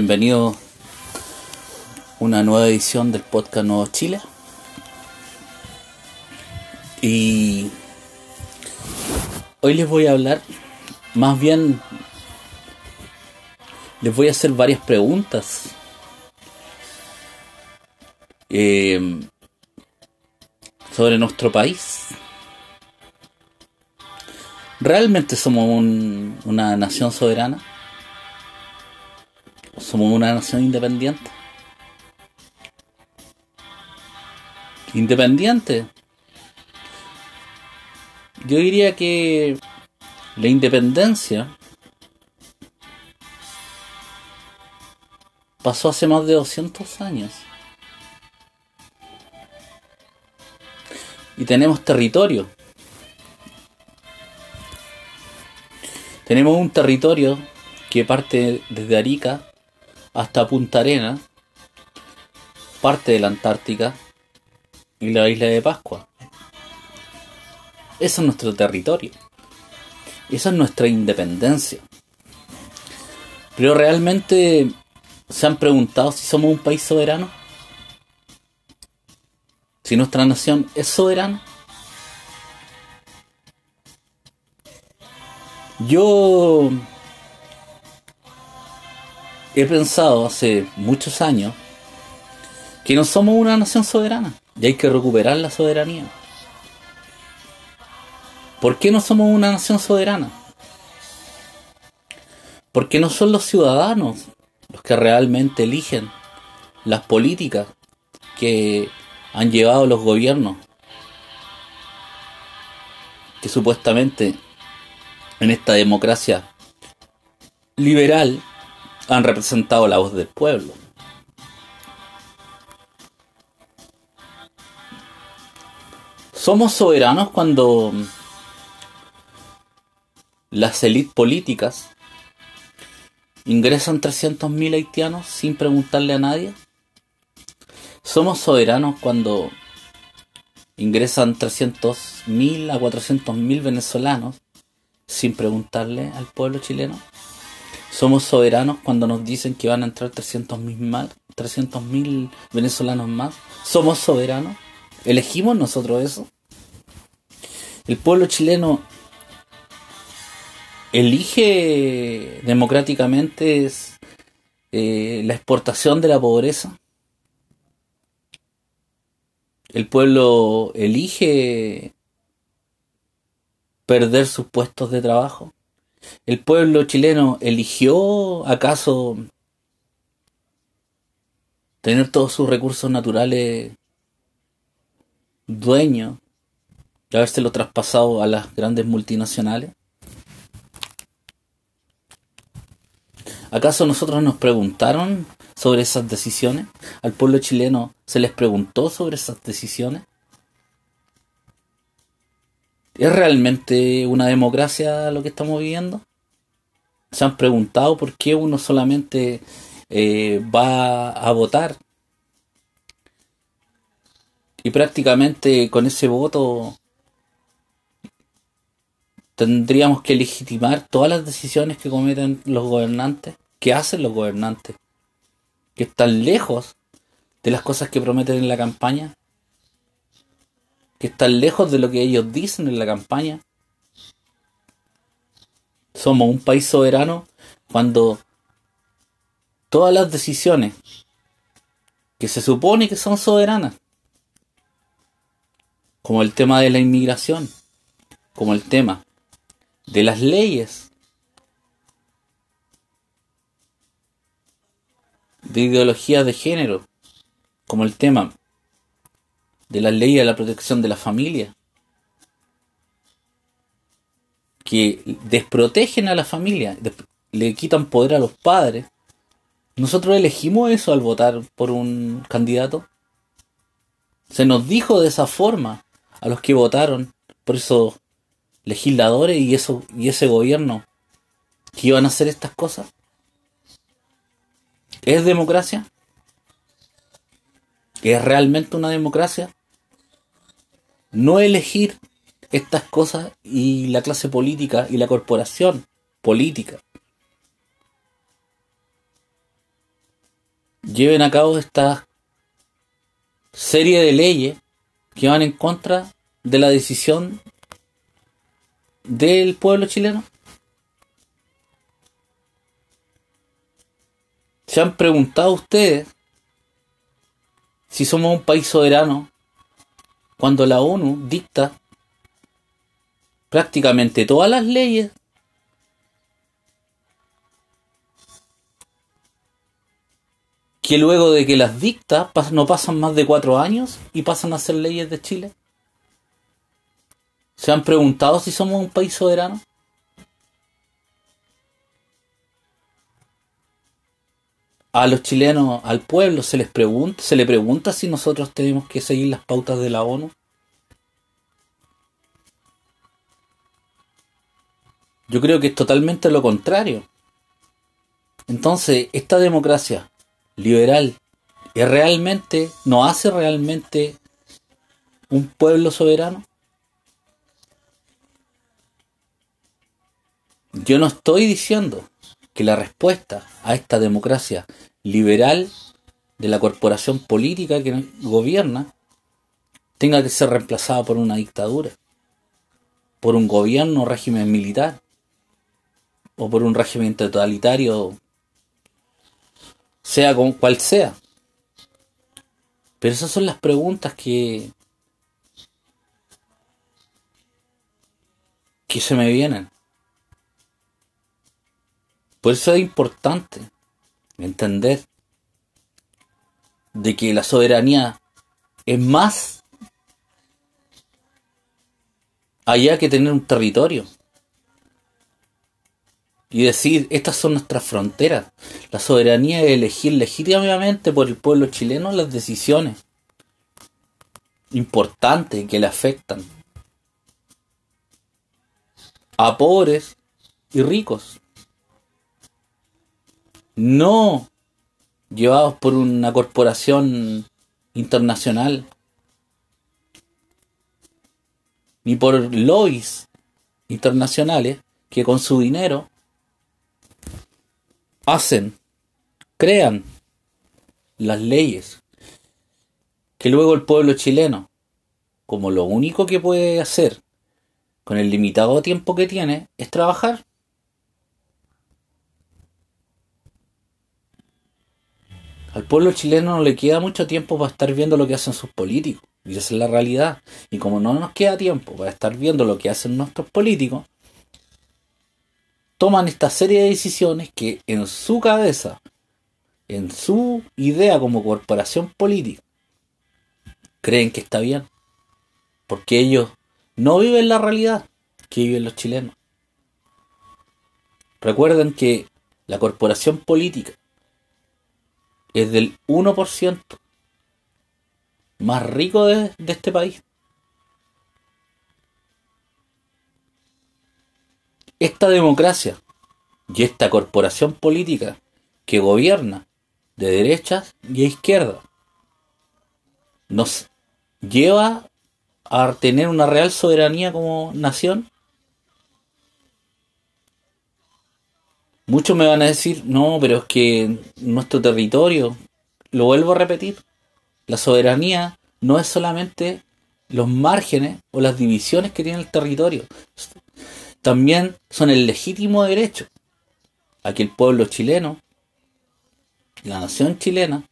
Bienvenidos a una nueva edición del podcast Nuevo Chile. Y hoy les voy a hablar, más bien les voy a hacer varias preguntas. eh, sobre nuestro país. ¿Realmente somos un- una nación soberana? ¿Somos una nación independiente? Independiente. Yo diría que la independencia pasó hace más de 200 años. Y tenemos territorio. Tenemos un territorio que parte desde Arica hasta Punta Arena, parte de la Antártica y la isla de Pascua. Eso es nuestro territorio. Esa es nuestra independencia. Pero realmente se han preguntado si somos un país soberano. Si nuestra nación es soberana. Yo he pensado hace muchos años que no somos una nación soberana y hay que recuperar la soberanía. ¿Por qué no somos una nación soberana? Porque no son los ciudadanos los que realmente eligen las políticas que han llevado los gobiernos que supuestamente en esta democracia liberal han representado la voz del pueblo. Somos soberanos cuando las élites políticas ingresan 300.000 haitianos sin preguntarle a nadie. Somos soberanos cuando ingresan 300.000 a 400.000 venezolanos sin preguntarle al pueblo chileno. Somos soberanos cuando nos dicen que van a entrar 300.000 más, 300.000 venezolanos más. Somos soberanos. ¿Elegimos nosotros eso? El pueblo chileno elige democráticamente eh, la exportación de la pobreza. El pueblo elige perder sus puestos de trabajo. ¿El pueblo chileno eligió acaso tener todos sus recursos naturales dueños y habérselo traspasado a las grandes multinacionales? ¿Acaso nosotros nos preguntaron sobre esas decisiones? ¿Al pueblo chileno se les preguntó sobre esas decisiones? ¿Es realmente una democracia lo que estamos viviendo? ¿Se han preguntado por qué uno solamente eh, va a votar? Y prácticamente con ese voto tendríamos que legitimar todas las decisiones que cometen los gobernantes, que hacen los gobernantes, que están lejos de las cosas que prometen en la campaña, que están lejos de lo que ellos dicen en la campaña. Somos un país soberano cuando todas las decisiones que se supone que son soberanas, como el tema de la inmigración, como el tema de las leyes, de ideologías de género, como el tema de las leyes de la protección de la familia, que desprotegen a la familia, le quitan poder a los padres. Nosotros elegimos eso al votar por un candidato. Se nos dijo de esa forma a los que votaron por esos legisladores y eso y ese gobierno que iban a hacer estas cosas. ¿Es democracia? ¿Es realmente una democracia? No elegir estas cosas y la clase política y la corporación política lleven a cabo esta serie de leyes que van en contra de la decisión del pueblo chileno? ¿Se han preguntado ustedes si somos un país soberano cuando la ONU dicta prácticamente todas las leyes que luego de que las dicta no pasan más de cuatro años y pasan a ser leyes de Chile? ¿Se han preguntado si somos un país soberano? A los chilenos, al pueblo, se les pregunta, se le pregunta si nosotros tenemos que seguir las pautas de la ONU. Yo creo que es totalmente lo contrario. Entonces, esta democracia liberal es realmente, no hace realmente un pueblo soberano. Yo no estoy diciendo que la respuesta a esta democracia liberal de la corporación política que gobierna tenga que ser reemplazada por una dictadura, por un gobierno o régimen militar, o por un régimen totalitario, sea cual sea. Pero esas son las preguntas que, que se me vienen. Por eso es importante entender de que la soberanía es más allá que tener un territorio. Y decir, estas son nuestras fronteras. La soberanía es elegir legítimamente por el pueblo chileno las decisiones importantes que le afectan a pobres y ricos no llevados por una corporación internacional, ni por lobbies internacionales que con su dinero hacen, crean las leyes que luego el pueblo chileno, como lo único que puede hacer con el limitado tiempo que tiene, es trabajar. Al pueblo chileno no le queda mucho tiempo para estar viendo lo que hacen sus políticos. Y esa es la realidad. Y como no nos queda tiempo para estar viendo lo que hacen nuestros políticos, toman esta serie de decisiones que en su cabeza, en su idea como corporación política, creen que está bien. Porque ellos no viven la realidad que viven los chilenos. Recuerden que la corporación política es del 1% más rico de, este país. Esta democracia y esta corporación política que gobierna de derechas y a izquierdas nos lleva a tener una real soberanía como nación Muchos me van a decir, no, pero es que nuestro territorio, lo vuelvo a repetir, la soberanía no es solamente los márgenes o las divisiones que tiene el territorio, también son el legítimo derecho a que el pueblo chileno, la nación chilena,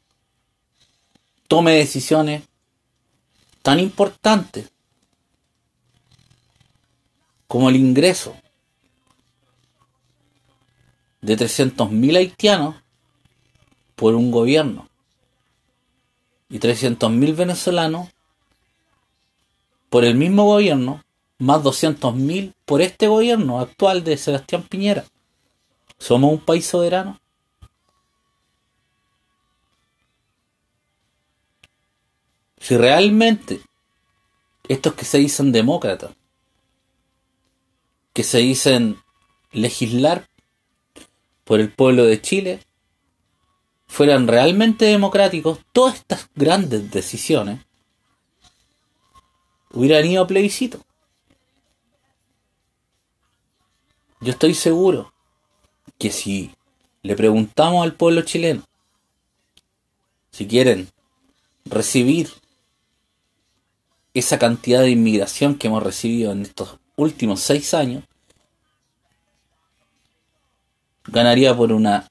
tome decisiones tan importantes como el ingreso de 300.000 haitianos por un gobierno y 300.000 venezolanos por el mismo gobierno, más 200.000 por este gobierno actual de Sebastián Piñera. ¿Somos un país soberano? Si realmente estos que se dicen demócratas, que se dicen legislar por el pueblo de Chile fueran realmente democráticos, todas estas grandes decisiones hubieran ido a plebiscito. Yo estoy seguro que si le preguntamos al pueblo chileno si quieren recibir esa cantidad de inmigración que hemos recibido en estos últimos seis años, ganaría por una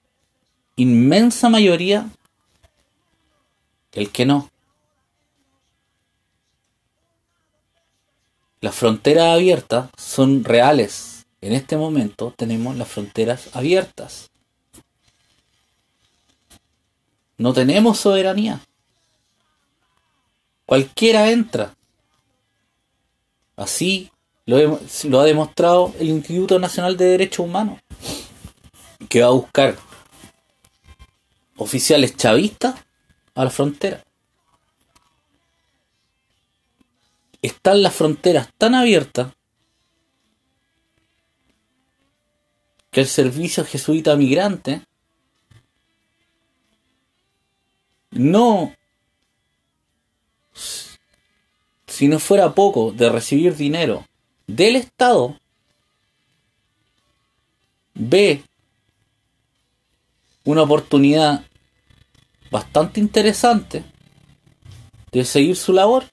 inmensa mayoría el que no. Las fronteras abiertas son reales. En este momento tenemos las fronteras abiertas. No tenemos soberanía. Cualquiera entra. Así lo, lo, ha demostrado el Instituto Nacional de Derechos Humanos, que va a buscar oficiales chavistas a la frontera. Están las fronteras tan abiertas que el servicio jesuita migrante no, si no fuera poco de recibir dinero del Estado, ve una oportunidad bastante interesante de seguir su labor.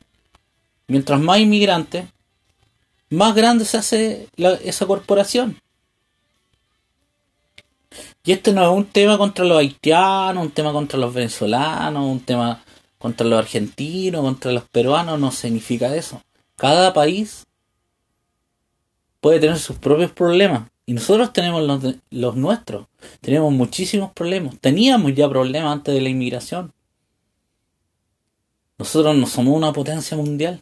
Mientras más inmigrantes, más grande se hace esa corporación. Y esto no es un tema contra los haitianos, un tema contra los venezolanos, un tema contra los argentinos, contra los peruanos, no significa eso. Cada país puede tener sus propios problemas. Y nosotros tenemos los, los nuestros. Tenemos muchísimos problemas. Teníamos ya problemas antes de la inmigración. Nosotros no somos una potencia mundial.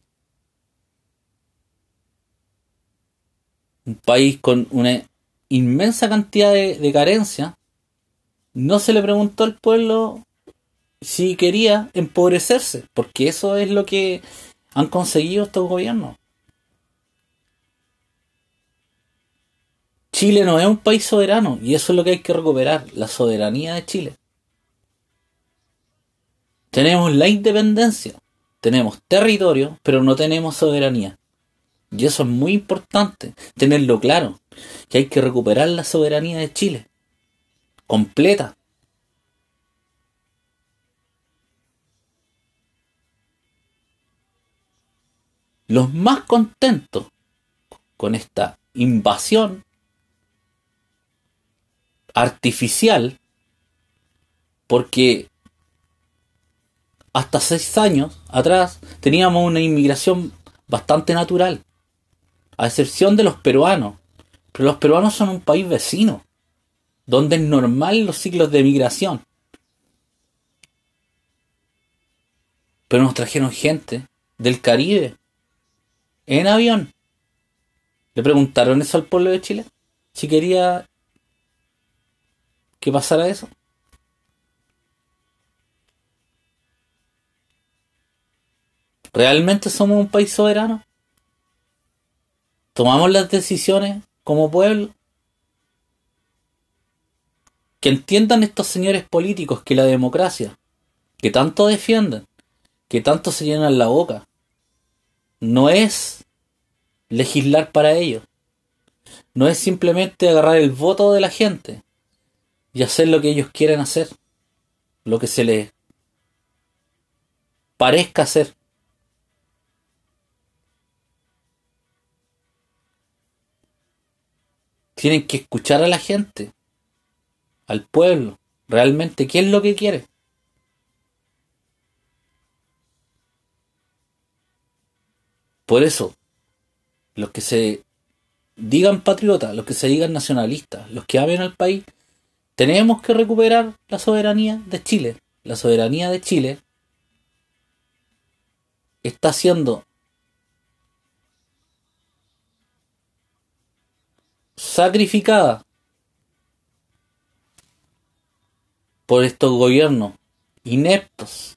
Un país con una inmensa cantidad de, de carencia. No se le preguntó al pueblo si quería empobrecerse, porque eso es lo que han conseguido estos gobiernos. Chile no es un país soberano y eso es lo que hay que recuperar, la soberanía de Chile. Tenemos la independencia, tenemos territorio, pero no tenemos soberanía. Y eso es muy importante, tenerlo claro, que hay que recuperar la soberanía de Chile, completa. Los más contentos con esta invasión artificial porque hasta seis años atrás teníamos una inmigración bastante natural, a excepción de los peruanos. Pero los peruanos son un país vecino, donde es normal los ciclos de migración. Pero nos trajeron gente del Caribe en avión. ¿Le preguntaron eso al pueblo de Chile? Si quería que pasara eso. ¿Realmente somos un país soberano? ¿Tomamos las decisiones como pueblo? Que entiendan estos señores políticos que la democracia, que tanto defienden, que tanto se llenan la boca, no es legislar para ellos. No es simplemente agarrar el voto de la gente y hacer lo que ellos quieren hacer, lo que se les parezca hacer. Tienen que escuchar a la gente, al pueblo, realmente qué es lo que quiere. Por eso, los que se digan patriotas, los que se digan nacionalistas, los que amen al país, tenemos que recuperar la soberanía de Chile. La soberanía de Chile está siendo sacrificada por estos gobiernos ineptos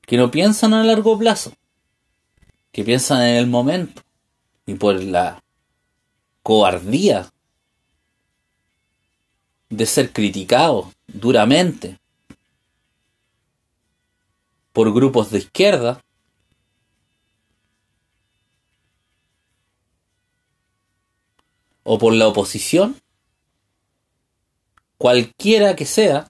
que no piensan a largo plazo, que piensan en el momento y por la cobardía de ser criticado duramente por grupos de izquierda, o por la oposición, cualquiera que sea,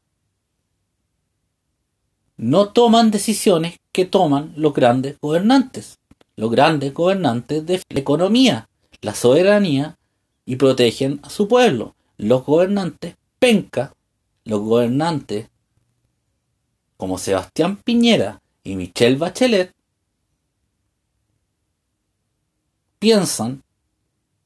no toman decisiones que toman los grandes gobernantes, los grandes gobernantes de la economía, la soberanía y protegen a su pueblo. Los gobernantes penca, los gobernantes como Sebastián Piñera y Michelle Bachelet piensan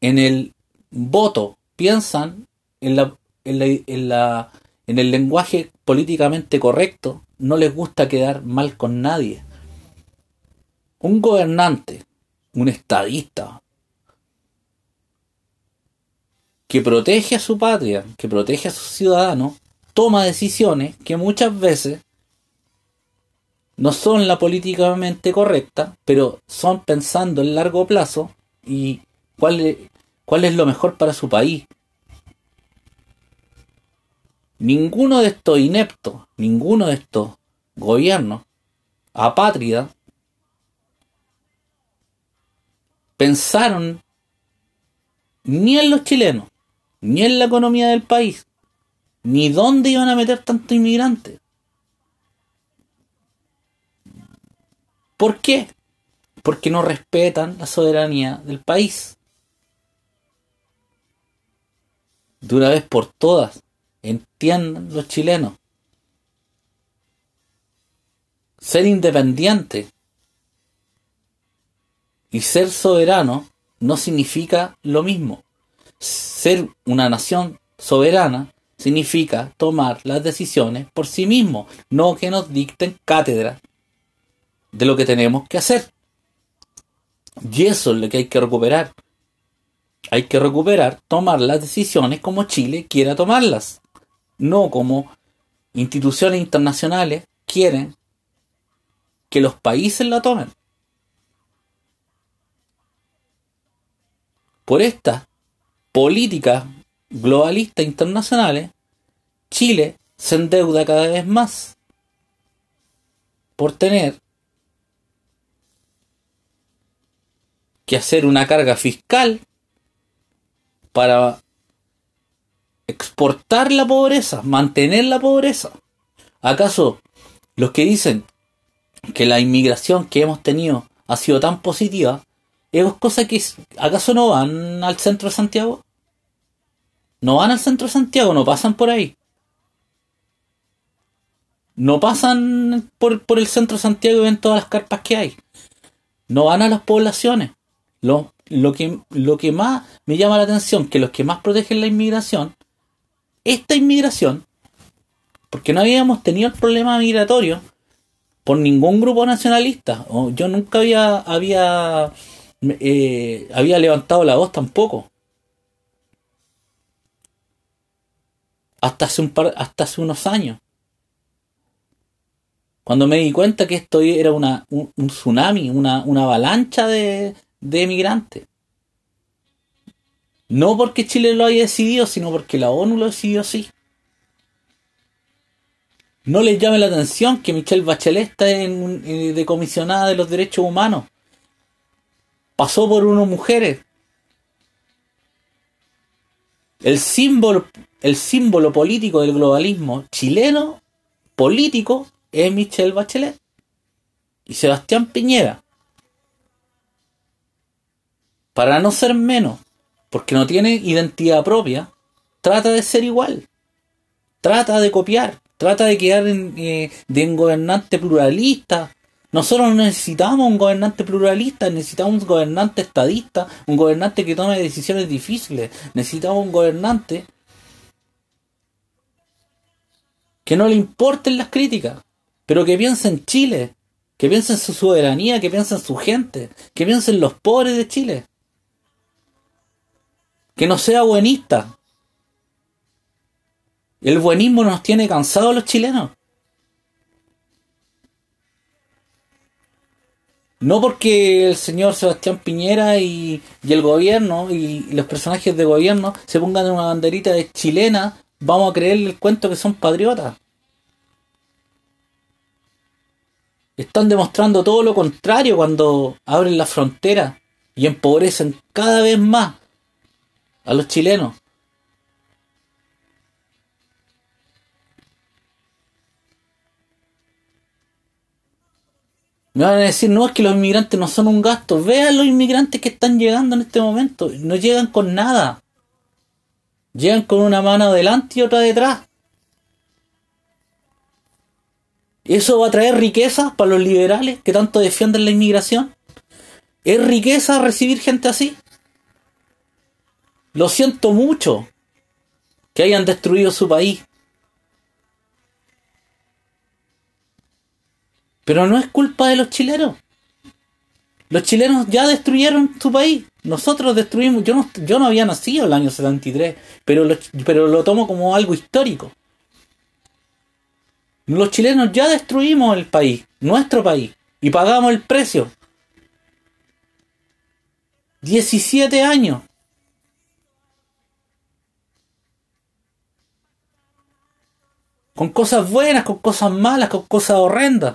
en el voto, piensan en la, en la, en el lenguaje políticamente correcto, no les gusta quedar mal con nadie. Un gobernante, un estadista, que protege a su patria, que protege a sus ciudadanos, toma decisiones que muchas veces no son la políticamente correcta, pero son pensando en largo plazo y cuál es, cuál es lo mejor para su país. Ninguno de estos ineptos, ninguno de estos gobiernos apátridas pensaron ni en los chilenos, ni en la economía del país, ni dónde iban a meter tantos inmigrantes. ¿Por qué? Porque no respetan la soberanía del país. De una vez por todas, entiendan los chilenos. Ser independiente y ser soberano no significa lo mismo. Ser una nación soberana significa tomar las decisiones por sí mismo, no que nos dicten cátedra de lo que tenemos que hacer. Y eso es lo que hay que recuperar. Hay que recuperar, tomar las decisiones como Chile quiera tomarlas, no como instituciones internacionales quieren que los países la tomen. Por estas políticas globalistas internacionales, Chile se endeuda cada vez más por tener que hacer una carga fiscal para exportar la pobreza, mantener la pobreza. ¿Acaso los que dicen que la inmigración que hemos tenido ha sido tan positiva, es cosa que acaso no van al centro de Santiago? ¿No van al centro de Santiago? ¿No pasan por ahí? ¿No pasan por, por el centro de Santiago y ven todas las carpas que hay? ¿No van a las poblaciones? Lo, lo, que, lo que más me llama la atención, que los que más protegen la inmigración, esta inmigración, porque no habíamos tenido el problema migratorio por ningún grupo nacionalista. Yo nunca había, había, eh, había levantado la voz tampoco. Hasta hace, un par, hasta hace unos años. Cuando me di cuenta que esto era una, un, un tsunami, una, una avalancha de, de emigrantes. No porque Chile lo haya decidido, sino porque la ONU lo decidió así. No les llame la atención que Michelle Bachelet está en, eh, de comisionada de los derechos humanos. Pasó por unas mujeres. El símbolo, el símbolo político del globalismo chileno, político, es Michelle Bachelet. Y Sebastián Piñera para no ser menos, porque no tiene identidad propia, trata de ser igual, trata de copiar, trata de quedar en, eh, de un gobernante pluralista. Nosotros necesitamos un gobernante pluralista, necesitamos un gobernante estadista, un gobernante que tome decisiones difíciles, necesitamos un gobernante que no le importen las críticas, pero que piense en Chile, que piense en su soberanía, que piense en su gente, que piense en los pobres de Chile que no sea buenista. El buenismo nos tiene cansados los chilenos. No porque el señor Sebastián Piñera y, el gobierno y los personajes de gobierno se pongan en una banderita de chilena, vamos a creerle el cuento que son patriotas. Están demostrando todo lo contrario cuando abren la frontera y empobrecen cada vez más a los chilenos. Me van a decir, no, es que los inmigrantes no son un gasto. Vean los inmigrantes que están llegando en este momento. No llegan con nada. Llegan con una mano adelante y otra detrás. ¿Eso va a traer riqueza para los liberales que tanto defienden la inmigración? ¿Es riqueza recibir gente así? Lo siento mucho que hayan destruido su país. Pero no es culpa de los chilenos. Los chilenos ya destruyeron su país. Nosotros destruimos. Yo no, yo no había nacido el año 73, pero lo, pero lo tomo como algo histórico. Los chilenos ya destruimos el país, nuestro país, y pagamos el precio. 17 años. Con cosas buenas, con cosas malas, con cosas horrendas.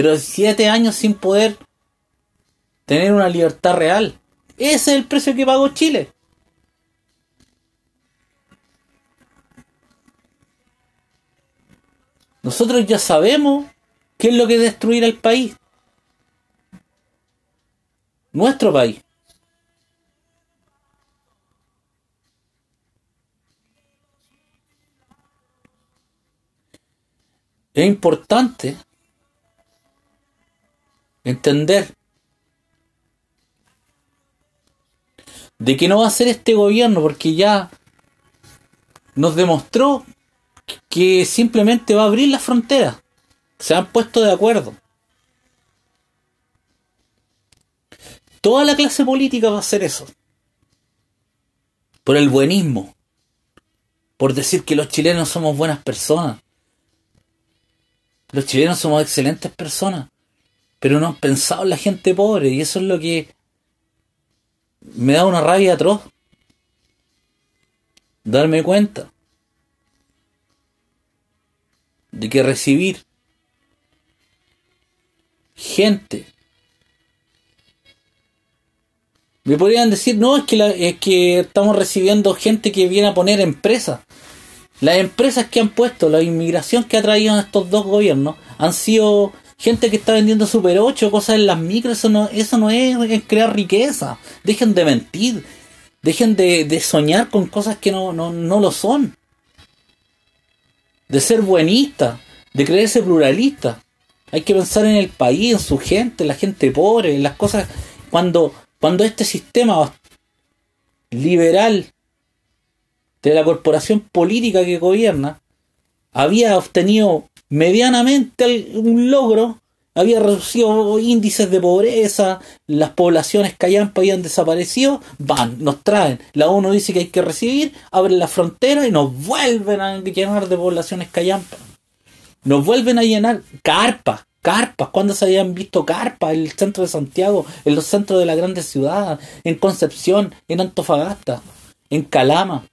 Pero 17 años sin poder tener una libertad real. Ese es el precio que pagó Chile. Nosotros ya sabemos qué es lo que es destruir al país. Nuestro país. Es importante entender de que no va a ser este gobierno porque ya nos demostró que simplemente va a abrir las fronteras. Se han puesto de acuerdo. Toda la clase política va a hacer eso. Por el buenismo. Por decir que los chilenos somos buenas personas. Los chilenos somos excelentes personas. Pero no han pensado en la gente pobre. Y eso es lo que me da una rabia atroz. Darme cuenta de que recibir gente me podrían decir no es que es que estamos recibiendo gente que viene a poner empresas las empresas que han puesto la inmigración que ha traído estos dos gobiernos han sido gente que está vendiendo super 8 cosas en las micros eso no eso no es, crear riqueza dejen de mentir dejen de, de soñar con cosas que no, no, no lo son de ser buenista, de creerse pluralista. Hay que pensar en el país, en su gente, en la gente pobre, en las cosas. Cuando, cuando este sistema liberal de la corporación política que gobierna había obtenido medianamente un logro, había reducido índices de pobreza, las poblaciones callampa habían desaparecido, van, nos traen, la ONU dice que hay que recibir, abren la frontera y nos vuelven a llenar de poblaciones callampa. Nos vuelven a llenar carpas, carpas, cuando se habían visto carpas en el centro de Santiago, en los centros de las grandes ciudades, en Concepción, en Antofagasta, en Calama.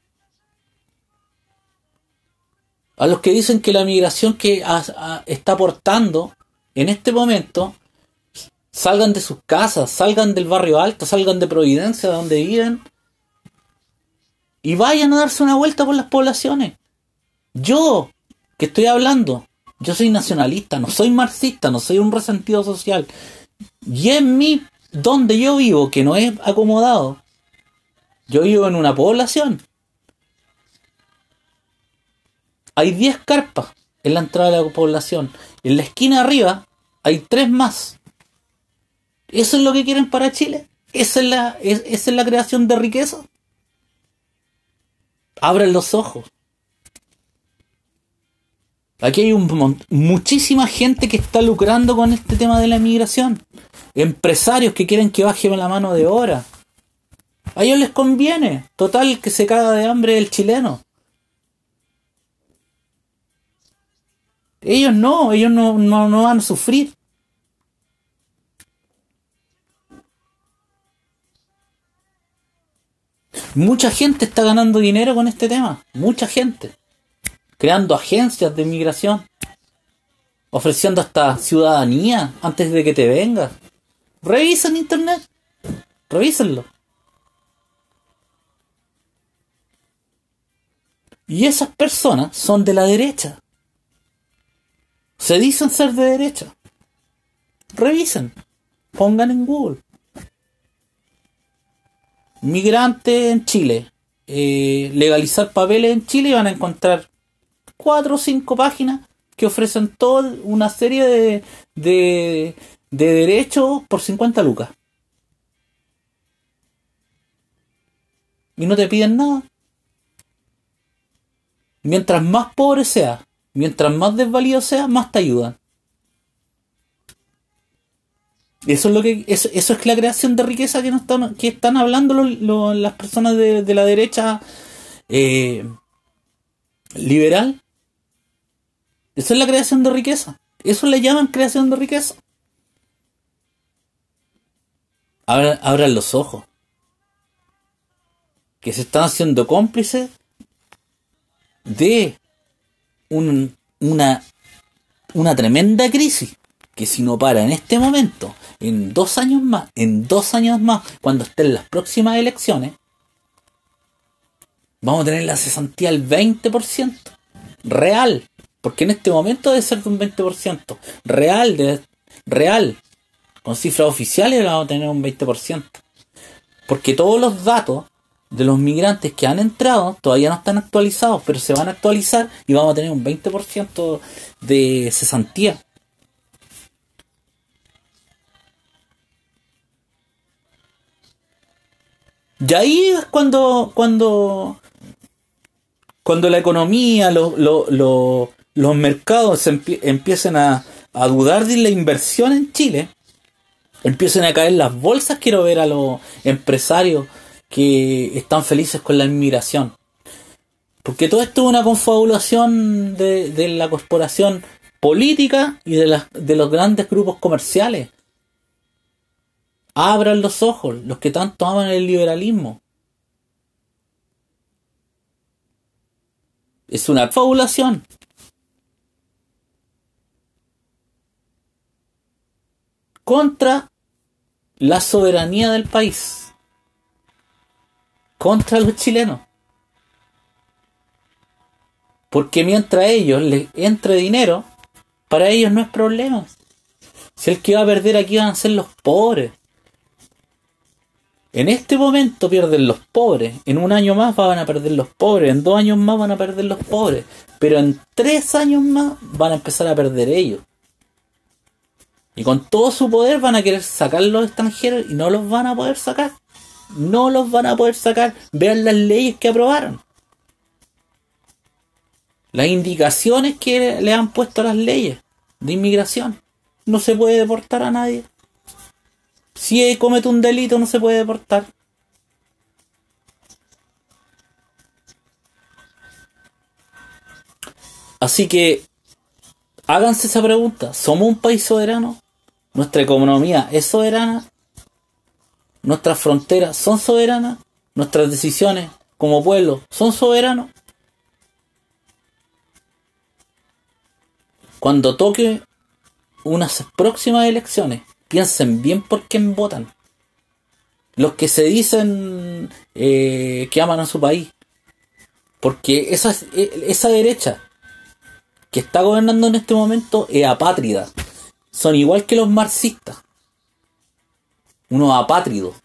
A los que dicen que la migración que está aportando en este momento salgan de sus casas, salgan del barrio alto, salgan de Providencia, de donde viven, y vayan a darse una vuelta por las poblaciones. Yo, que estoy hablando, yo soy nacionalista, no soy marxista, no soy un resentido social. Y en mí, donde yo vivo, que no es acomodado, yo vivo en una población. Hay 10 carpas en la entrada de la población. En la esquina arriba hay tres más. ¿Eso es lo que quieren para Chile? ¿Esa es la, es, la creación de riqueza? Abren los ojos. Aquí hay un, muchísima gente que está lucrando con este tema de la inmigración. Empresarios que quieren que baje la mano de obra. A ellos les conviene. Total, que se caga de hambre el chileno. Ellos no, ellos no, no van a sufrir. Mucha gente está ganando dinero con este tema. Mucha gente. Creando agencias de inmigración. Ofreciendo hasta ciudadanía antes de que te vengas. Revisa en internet. Revísenlo. Y esas personas son de la derecha. Se dicen ser de derecha. Revisen. Pongan en Google. Migrante en Chile. Eh, legalizar papeles en Chile y van a encontrar cuatro o cinco páginas que ofrecen toda una serie de, de, de derechos por 50 lucas. Y no te piden nada. Mientras más pobre sea, mientras más desvalido sea, más te ayudan. Eso es lo que eso, es la creación de riqueza que, están, que están hablando las personas de, la derecha eh, liberal. Eso es la creación de riqueza. Eso le llaman creación de riqueza. abran los ojos. Que se están haciendo cómplices de una, una tremenda crisis que si no para en este momento, en dos años más, en dos años más, cuando estén las próximas elecciones, vamos a tener la cesantía al 20%. Real. Porque en este momento debe ser de un 20%. Real, de, real. Con cifras oficiales vamos a tener un 20%. Porque todos los datos de los migrantes que han entrado todavía no están actualizados, pero se van a actualizar y vamos a tener un 20% de cesantía. Y ahí es cuando, cuando, cuando la economía, los mercados empiecen a, a dudar de la inversión en Chile, empiecen a caer las bolsas, quiero ver a los empresarios que están felices con la inmigración. Porque todo esto es una confabulación de, de la corporación política y de, de los grandes grupos comerciales. Abran los ojos, los que tanto aman el liberalismo. Es una confabulación. Contra la soberanía del país contra los chilenos. Porque mientras a ellos les entre dinero, para ellos no es problema. Si el que va a perder aquí van a ser los pobres. En este momento pierden los pobres. En un año más van a perder los pobres. En dos años más van a perder los pobres. Pero en tres años más van a empezar a perder ellos. Y con todo su poder van a querer sacar los extranjeros y no los van a poder sacar no los van a poder sacar. Vean las leyes que aprobaron. Las indicaciones que le han puesto las leyes de inmigración. No se puede deportar a nadie. Si comete un delito no se puede deportar. Así que háganse esa pregunta. ¿Somos un país soberano? ¿Nuestra economía es soberana? Nuestras fronteras son soberanas, nuestras decisiones como pueblo son soberanos. Cuando toque unas próximas elecciones, piensen bien por quién votan. Los que se dicen eh, que aman a su país. Porque esa, esa derecha que está gobernando en este momento es apátrida. Son igual que los marxistas unos apátridos.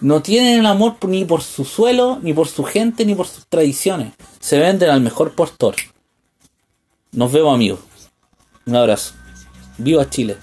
No tienen el amor ni por su suelo, ni por su gente, ni por sus tradiciones. Se venden al mejor postor. Nos vemos amigos. Un abrazo. Viva Chile.